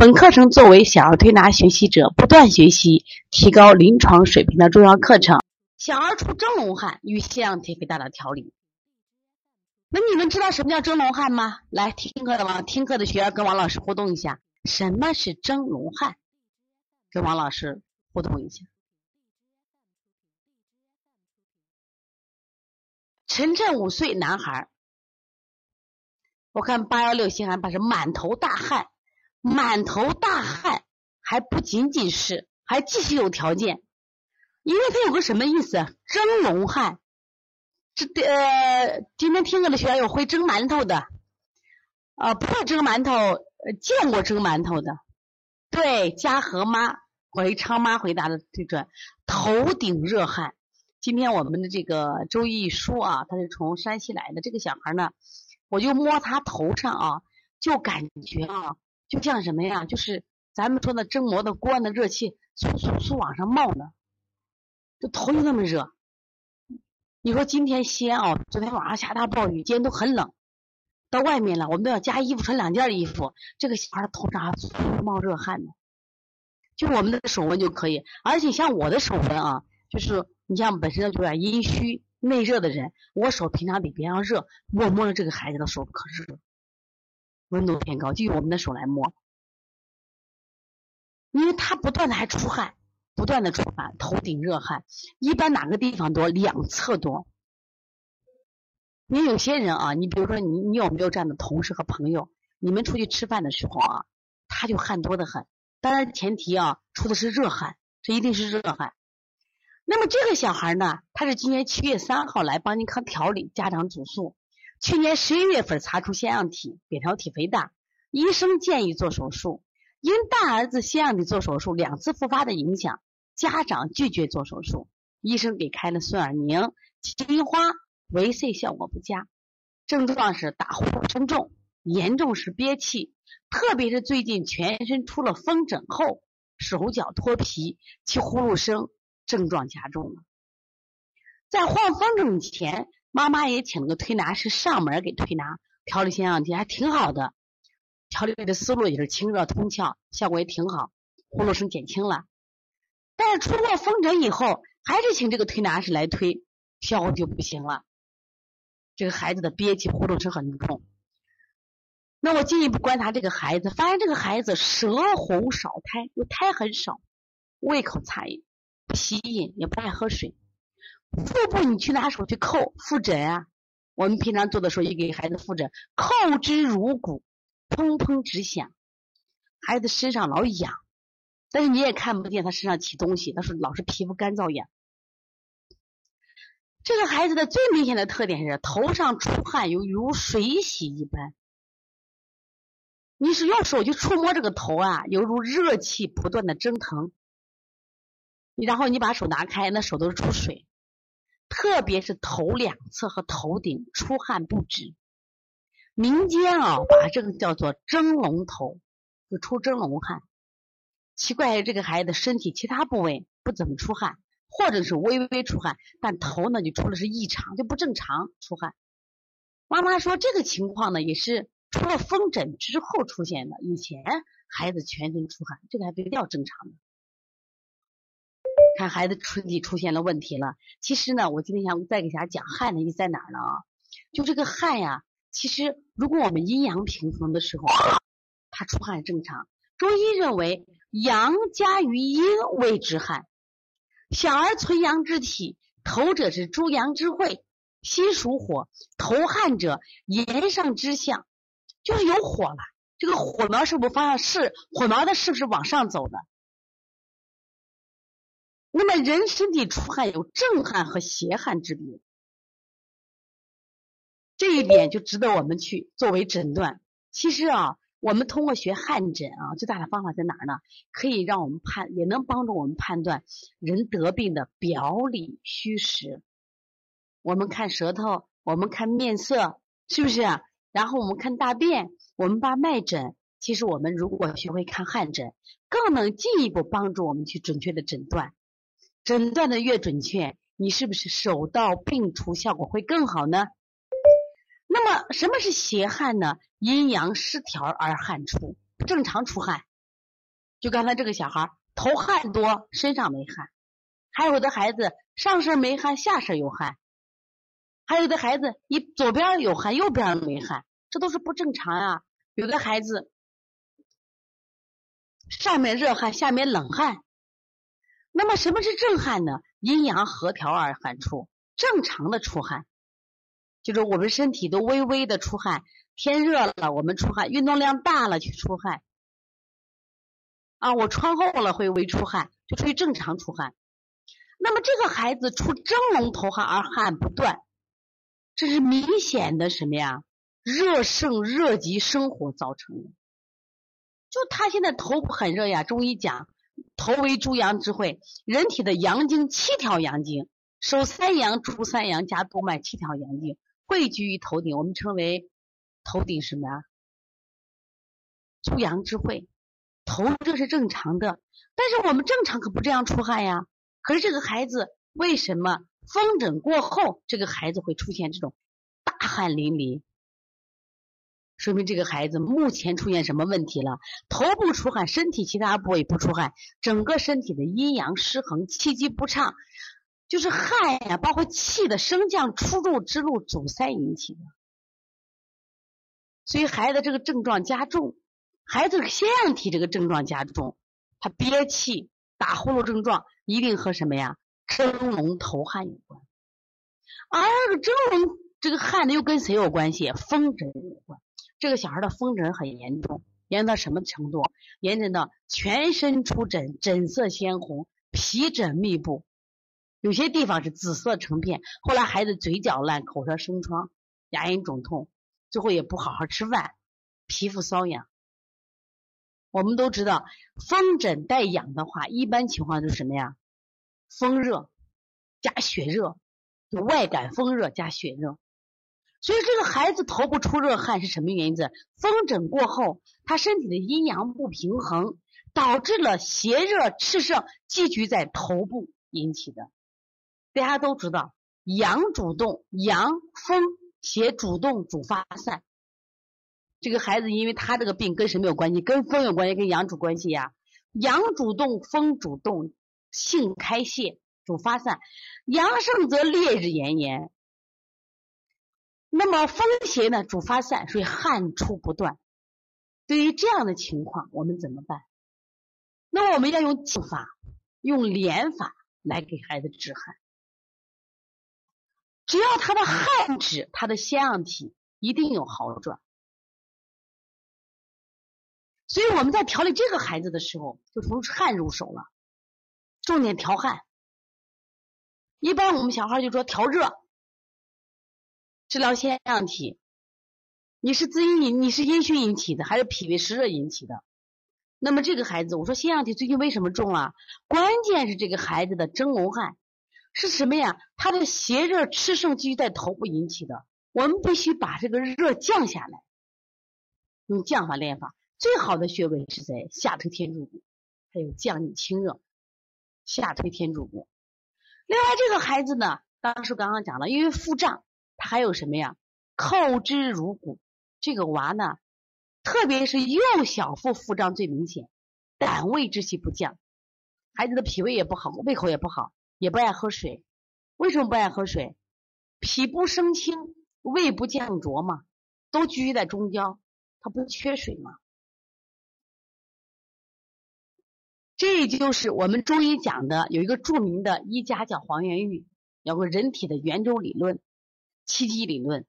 本课程作为小儿推拿学习者不断学习、提高临床水平的重要课程。小儿出蒸笼汗与腺样体肥大的调理，那你们知道什么叫蒸笼汗吗？来听课的吗听课的学员跟王老师互动一下，什么是蒸笼汗？跟王老师互动一下。晨晨五岁男孩，我看八幺六西汉八是满头大汗。满头大汗，还不仅仅是，还继续有条件，因为它有个什么意思？蒸笼汗。这呃，今天听课的学员有会蒸馒头的，啊，不会蒸馒头，呃见过蒸馒头的。对，嘉禾妈回昌妈回答的最准。头顶热汗。今天我们的这个周易书啊，他是从山西来的。这个小孩呢，我就摸他头上啊，就感觉啊。就像什么呀？就是咱们说的蒸馍的锅的热气嗖嗖嗖往上冒呢，这头就那么热。你说今天西安啊，昨天晚上下大暴雨，今天都很冷，到外面了，我们都要加衣服，穿两件衣服。这个小孩头上还冒热汗呢，就我们的手温就可以。而且像我的手温啊，就是你像本身就有点阴虚内热的人，我手平常比别人要热，我摸着这个孩子的手可热。温度偏高，就用我们的手来摸，因为他不断的还出汗，不断的出汗，头顶热汗，一般哪个地方多？两侧多。你有些人啊，你比如说你，你有没有这样的同事和朋友？你们出去吃饭的时候啊，他就汗多的很，当然前提啊，出的是热汗，这一定是热汗。那么这个小孩呢，他是今年七月三号来帮您康调理，家长主诉。去年十一月份查出腺样体扁桃体肥大，医生建议做手术。因大儿子腺样体做手术两次复发的影响，家长拒绝做手术。医生给开了顺尔宁、金银花，维 C 效果不佳。症状是打呼噜声重，严重时憋气，特别是最近全身出了风疹后，手脚脱皮，其呼噜声症状加重了。在患风疹前。妈妈也请了个推拿师上门给推拿调理腺样体，还挺好的。调理的思路也是清热通窍，效果也挺好，呼噜声减轻了。但是出过风疹以后，还是请这个推拿师来推，效果就不行了。这个孩子的憋气、呼噜声很重。那我进一步观察这个孩子，发现这个孩子舌红少苔，就苔很少，胃口差，不吸引，也不爱喝水。腹部你去拿手去扣腹诊啊，我们平常做的时候也给孩子腹枕，扣之如鼓，砰砰直响，孩子身上老痒，但是你也看不见他身上起东西，他是老是皮肤干燥痒。这个孩子的最明显的特点是头上出汗，犹如水洗一般。你是用手去触摸这个头啊，犹如热气不断的蒸腾。然后你把手拿开，那手都是出水。特别是头两侧和头顶出汗不止，民间啊把这个叫做蒸笼头，就出蒸笼汗。奇怪，这个孩子身体其他部位不怎么出汗，或者是微微出汗，但头呢就出了是异常，就不正常出汗。妈妈说这个情况呢也是出了风疹之后出现的，以前孩子全身出汗，这个还比较正常的。看孩子身体出现了问题了，其实呢，我今天想再给大家讲汗的意思在哪儿呢？啊，就这个汗呀，其实如果我们阴阳平衡的时候，他出汗正常。中医认为阳加于阴谓之汗。小儿存阳之体，头者是诸阳之会，心属火，头汗者炎上之象，就是有火了。这个火苗是不是方向是火苗的是不是往上走的？那么人身体出汗有正汗和邪汗之别，这一点就值得我们去作为诊断。其实啊，我们通过学汗诊啊，最大的方法在哪儿呢？可以让我们判，也能帮助我们判断人得病的表里虚实。我们看舌头，我们看面色，是不是？然后我们看大便，我们把脉诊。其实我们如果学会看汗诊，更能进一步帮助我们去准确的诊断。诊断的越准确，你是不是手到病除效果会更好呢？那么什么是邪汗呢？阴阳失调而汗出，不正常出汗。就刚才这个小孩头汗多，身上没汗；还有的孩子上身没汗，下身有汗；还有的孩子你左边有汗，右边没汗，这都是不正常啊。有的孩子上面热汗，下面冷汗。那么什么是正汗呢？阴阳合调而汗出，正常的出汗，就是我们身体都微微的出汗。天热了，我们出汗；运动量大了去出汗。啊，我穿厚了会微出汗，就属于正常出汗。那么这个孩子出蒸笼头汗而汗不断，这是明显的什么呀？热盛热极生火造成的。就他现在头很热呀。中医讲，头为诸阳之会，人体的阳经七条阳经，手三阳、足三阳加督脉七条阳经汇聚于头顶，我们称为。头顶什么呀？诸阳之会，头这是正常的，但是我们正常可不这样出汗呀。可是这个孩子为什么风疹过后，这个孩子会出现这种大汗淋漓？说明这个孩子目前出现什么问题了？头部出汗，身体其他部位不出汗，整个身体的阴阳失衡，气机不畅，就是汗呀，包括气的升降出入之路阻塞引起的。所以孩子这个症状加重，孩子腺样体这个症状加重，他憋气、打呼噜症状一定和什么呀？蒸笼头汗有关。而这个蒸笼这个汗呢，又跟谁有关系？风疹有关。这个小孩的风疹很严重，严重到什么程度？严重到全身出疹，疹色鲜红，皮疹密布，有些地方是紫色成片。后来孩子嘴角烂，口舌生疮，牙龈肿痛。最后也不好好吃饭，皮肤瘙痒。我们都知道，风疹带痒的话，一般情况就是什么呀？风热加血热，就外感风热加血热。所以这个孩子头部出热汗是什么原因？子风疹过后，他身体的阴阳不平衡，导致了邪热炽盛积聚在头部引起的。大家都知道，阳主动，阳风。邪主动主发散，这个孩子因为他这个病跟什么有关系？跟风有关系，跟阳主关系呀。阳主动，风主动，性开泄，主发散。阳盛则烈日炎炎，那么风邪呢主发散，所以汗出不断。对于这样的情况，我们怎么办？那么我们要用静法，用连法来给孩子止汗。只要他的汗止，他的腺样体一定有好转。所以我们在调理这个孩子的时候，就从汗入手了，重点调汗。一般我们小孩就说调热，治疗腺样体。你是滋阴引，你是阴虚引起的，还是脾胃湿热引起的？那么这个孩子，我说腺样体最近为什么重啊？关键是这个孩子的蒸笼汗。是什么呀？他的邪热炽盛积在头部引起的，我们必须把这个热降下来，用降法练法。最好的穴位是在下推天柱骨，还有降逆清热，下推天柱骨。另外，这个孩子呢，当时刚刚讲了，因为腹胀，还有什么呀？扣之如骨。这个娃呢，特别是右小腹腹胀最明显，胆胃之气不降，孩子的脾胃也不好，胃口也不好。也不爱喝水，为什么不爱喝水？脾不升清，胃不降浊嘛，都居于在中焦，它不缺水嘛。这就是我们中医讲的，有一个著名的医家叫黄元玉，有个人体的圆周理论、气机理论。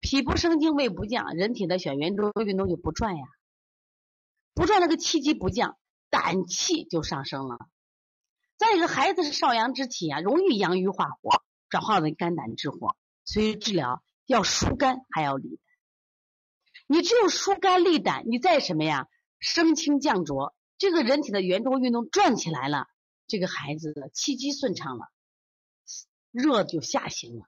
脾不升精，胃不降，人体的小圆周运动就不转呀，不转那个气机不降，胆气就上升了。再一个，孩子是少阳之体啊，容易阳郁化火，转化为肝胆之火，所以治疗要疏肝还要理。你只有疏肝利胆，你再什么呀，升清降浊，这个人体的圆周运动转起来了，这个孩子的气机顺畅了，热就下行了，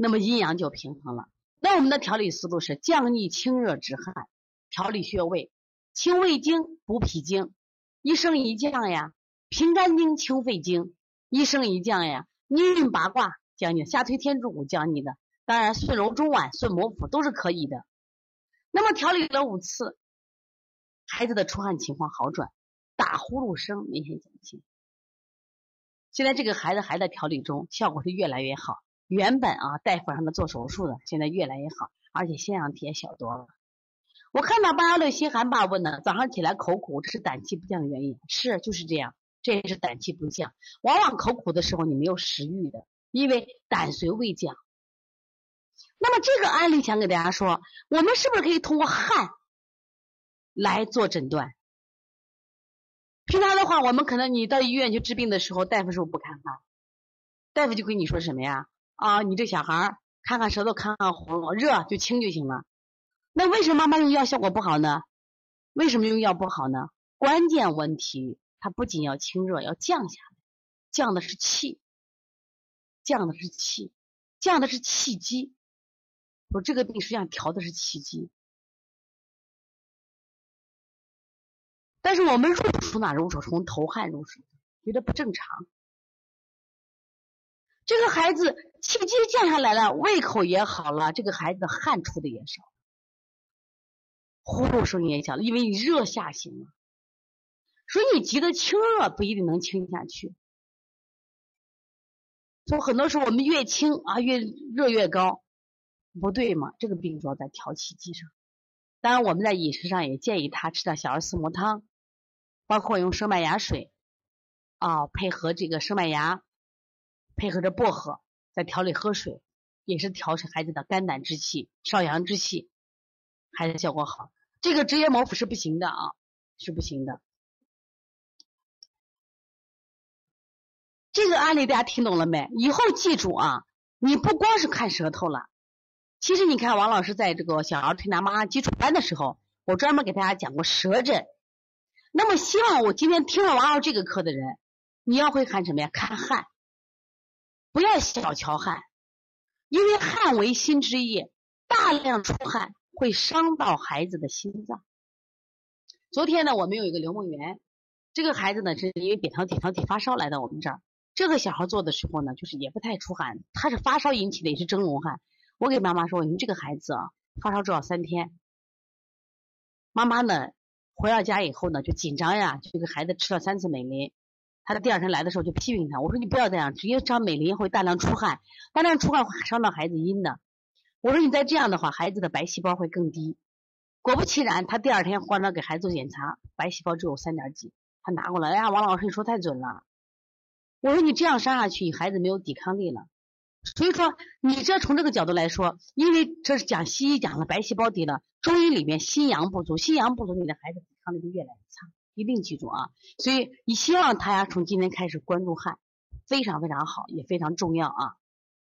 那么阴阳就平衡了。那我们的调理思路是降逆清热止汗，调理穴位，清胃经，补脾经，一升一降呀，平肝经，清肺经，一升一降呀，逆运八卦讲你下推天柱骨讲你的，当然顺揉中脘、顺摩腹都是可以的。那么调理了五次，孩子的出汗情况好转，打呼噜声明显减轻。现在这个孩子还在调理中，效果是越来越好。原本啊，大夫让他做手术的，现在越来越好，而且腺样体也小多了。我看到八幺六心寒爸问呢，早上起来口苦，这是胆气不降的原因。是，就是这样，这也是胆气不降。往往口苦的时候，你没有食欲的，因为胆随胃降。那么这个案例想给大家说，我们是不是可以通过汗来做诊断？平常的话，我们可能你到医院去治病的时候，大夫是不是不看汗？大夫就跟你说什么呀？啊，你这小孩看看舌头，看看喉咙，热就清就行了。那为什么妈妈用药效果不好呢？为什么用药不好呢？关键问题，它不仅要清热，要降下来，降的是气，降的是气，降的是气机。说这个病实际上调的是气机，但是我们入手哪入手？从头汗入手，觉得不正常。这个孩子气机降下来了，胃口也好了，这个孩子汗出的也少，呼噜声音也小了，因为你热下行了。所以你急的清热不一定能清下去。所以很多时候我们越清啊，越热越高。不对嘛？这个病主要在调气机上。当然，我们在饮食上也建议他吃点小儿四磨汤，包括用生麦芽水啊，配合这个生麦芽，配合着薄荷，在调理喝水，也是调整孩子的肝胆之气、少阳之气，孩子效果好。这个直接摩腹是不行的啊，是不行的。这个案例大家听懂了没？以后记住啊，你不光是看舌头了。其实你看，王老师在这个小儿推拿妈妈基础班的时候，我专门给大家讲过舌诊。那么，希望我今天听了王老师这个课的人，你要会看什么呀？看汗，不要小瞧汗，因为汗为心之液，大量出汗会伤到孩子的心脏。昨天呢，我们有一个刘梦圆，这个孩子呢是因为扁桃体桃体发烧来到我们这儿。这个小孩做的时候呢，就是也不太出汗，他是发烧引起的，也是蒸笼汗。我给妈妈说：“你们这个孩子啊，发烧至少三天。”妈妈呢，回到家以后呢，就紧张呀，就给孩子吃了三次美林。他第二天来的时候就批评他：“我说你不要这样，直接张美林会大量出汗，大量出汗会伤到孩子阴的。我说你再这样的话，孩子的白细胞会更低。”果不其然，他第二天化妆给孩子做检查，白细胞只有三点几。他拿过来，哎呀，王老师你说太准了。我说你这样伤下去，你孩子没有抵抗力了。所以说，你这从这个角度来说，因为这是讲西医讲了白细胞低了，中医里面心阳不足，心阳不足，你的孩子抵抗力就越来越差，一定记住啊。所以你希望大家，从今天开始关注汗，非常非常好，也非常重要啊。